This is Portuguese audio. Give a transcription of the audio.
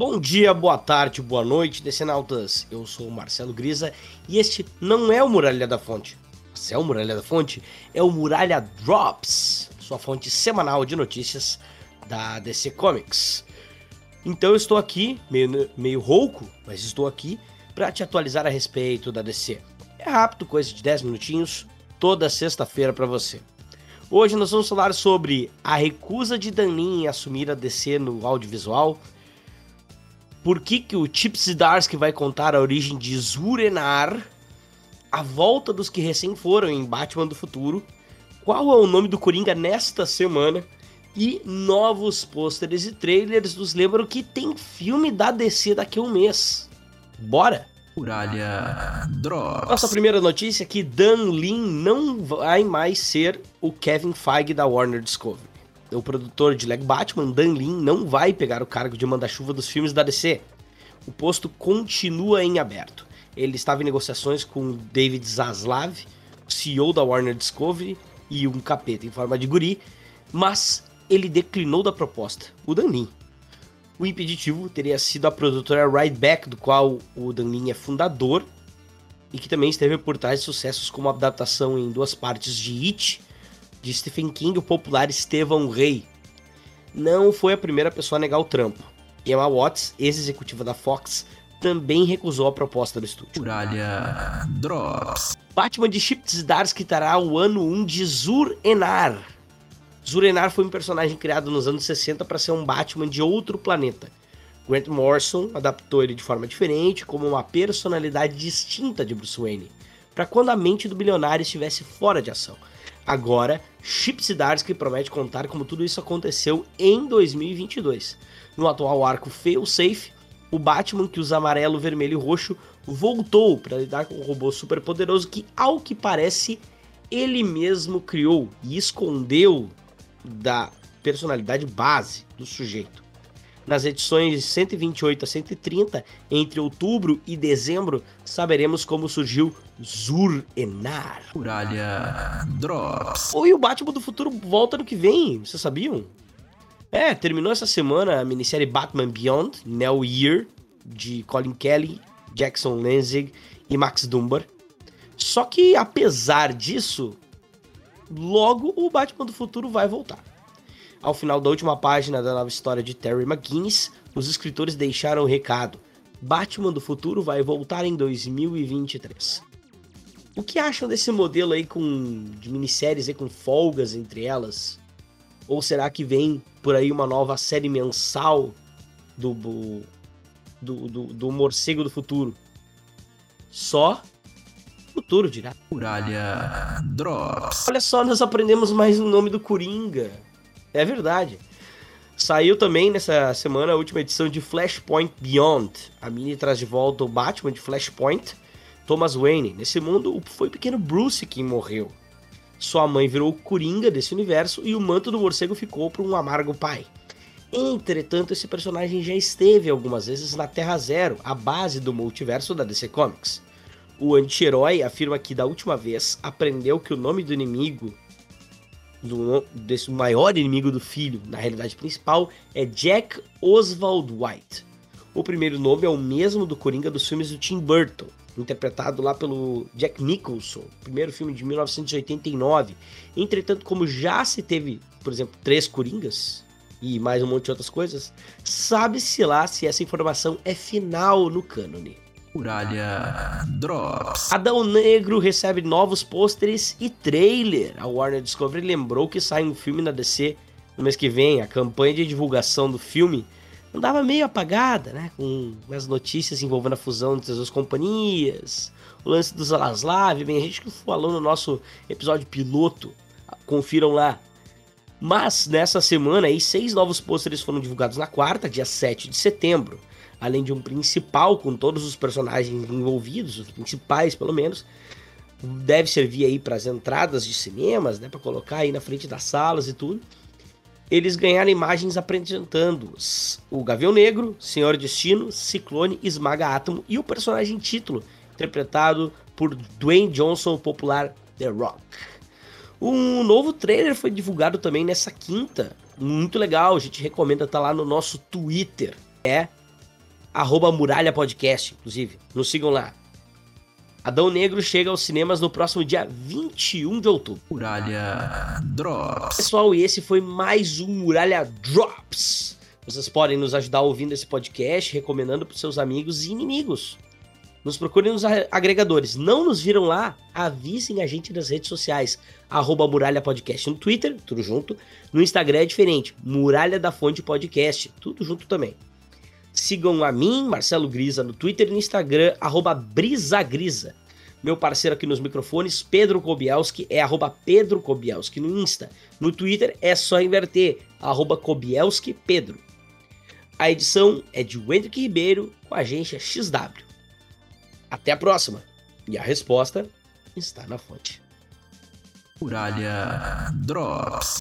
Bom dia, boa tarde, boa noite, decenautas. Eu sou o Marcelo Grisa e este não é o Muralha da Fonte. Se é o Muralha da Fonte, é o Muralha Drops, sua fonte semanal de notícias da DC Comics. Então eu estou aqui, meio, meio rouco, mas estou aqui para te atualizar a respeito da DC. É rápido, coisa de 10 minutinhos, toda sexta-feira para você. Hoje nós vamos falar sobre a recusa de Dan Lin em assumir a DC no audiovisual, por que, que o Chip Zdarsky vai contar a origem de Zurenar, a volta dos que recém foram em Batman do Futuro, qual é o nome do Coringa nesta semana e novos pôsteres e trailers nos lembram que tem filme da DC daqui a um mês. Bora! Muralha Drops. Nossa primeira notícia é que Dan Lin não vai mais ser o Kevin Feige da Warner Discovery o produtor de Lego Batman, Dan Lin, não vai pegar o cargo de manda-chuva dos filmes da DC. O posto continua em aberto. Ele estava em negociações com David Zaslav, CEO da Warner Discovery, e um capeta em forma de guri, mas ele declinou da proposta, o Dan Lin. O impeditivo teria sido a produtora Rideback, do qual o Dan Lin é fundador, e que também esteve por trás de sucessos como a adaptação em duas partes de It de Stephen King, o popular Estevão Rey, não foi a primeira pessoa a negar o trampo. Emma Watts, ex-executiva da Fox, também recusou a proposta do estúdio. Muralha Drops. Batman de Chip Zdarsky terá o ano 1 de Zur-Enar. Zur-Enar foi um personagem criado nos anos 60 para ser um Batman de outro planeta. Grant Morrison adaptou ele de forma diferente, como uma personalidade distinta de Bruce Wayne, para quando a mente do bilionário estivesse fora de ação. Agora, Chip Zdarsky promete contar como tudo isso aconteceu em 2022. No atual arco Fail Safe, o Batman que usa amarelo, vermelho e roxo voltou para lidar com um robô super poderoso que, ao que parece, ele mesmo criou e escondeu da personalidade base do sujeito. Nas edições 128 a 130, entre outubro e dezembro, saberemos como surgiu Zur-Enar. Muralha Drops. Oi, o Batman do Futuro volta no que vem, vocês sabiam? É, terminou essa semana a minissérie Batman Beyond, Nell Year, de Colin Kelly, Jackson Lenzig e Max Dunbar. Só que, apesar disso, logo o Batman do Futuro vai voltar. Ao final da última página da nova história de Terry McGuinness, os escritores deixaram o recado: Batman do futuro vai voltar em 2023. O que acham desse modelo aí com de minisséries aí com folgas entre elas? Ou será que vem por aí uma nova série mensal do do, do, do morcego do futuro? Só futuro dirá. Muralha Drops. Olha só, nós aprendemos mais o nome do Coringa. É verdade. Saiu também nessa semana a última edição de Flashpoint Beyond. A mini traz de volta o Batman de Flashpoint, Thomas Wayne. Nesse mundo, foi o pequeno Bruce quem morreu. Sua mãe virou o Coringa desse universo e o manto do morcego ficou para um amargo pai. Entretanto, esse personagem já esteve algumas vezes na Terra Zero, a base do multiverso da DC Comics. O anti-herói afirma que da última vez aprendeu que o nome do inimigo do, desse maior inimigo do filho, na realidade principal, é Jack Oswald White. O primeiro nome é o mesmo do Coringa dos filmes do Tim Burton, interpretado lá pelo Jack Nicholson, primeiro filme de 1989. Entretanto, como já se teve, por exemplo, três Coringas e mais um monte de outras coisas, sabe-se lá se essa informação é final no cânone. Muralha Drops. Adão Negro recebe novos pôsteres e trailer. A Warner Discovery lembrou que sai um filme na DC no mês que vem. A campanha de divulgação do filme andava meio apagada, né? Com as notícias envolvendo a fusão entre as duas companhias, o lance do Zalaslav, bem, a gente que falou no nosso episódio piloto. Confiram lá. Mas nessa semana aí, seis novos pôsteres foram divulgados na quarta, dia 7 de setembro além de um principal com todos os personagens envolvidos, os principais pelo menos, deve servir aí para as entradas de cinemas, né, para colocar aí na frente das salas e tudo. Eles ganharam imagens apresentando o Gavião Negro, Senhor Destino, Ciclone, Esmaga Átomo e o personagem título, interpretado por Dwayne Johnson, o popular The Rock. Um novo trailer foi divulgado também nessa quinta, muito legal, a gente recomenda estar tá lá no nosso Twitter. É arroba Muralha Podcast, inclusive. Nos sigam lá. Adão Negro chega aos cinemas no próximo dia 21 de outubro. Muralha Drops. Pessoal, e esse foi mais um Muralha Drops. Vocês podem nos ajudar ouvindo esse podcast, recomendando para seus amigos e inimigos. Nos procurem nos agregadores. Não nos viram lá? Avisem a gente nas redes sociais. Arroba Muralha Podcast no Twitter, tudo junto. No Instagram é diferente. Muralha da Fonte Podcast, tudo junto também. Sigam a mim, Marcelo Grisa, no Twitter e no Instagram, Brisagrisa. Meu parceiro aqui nos microfones, Pedro Kobielski, é arroba Pedro Kobielski no Insta. No Twitter é só inverter, arroba Kobielski Pedro. A edição é de Wendrick Ribeiro com a agência XW. Até a próxima! E a resposta está na fonte. Muralha Drops.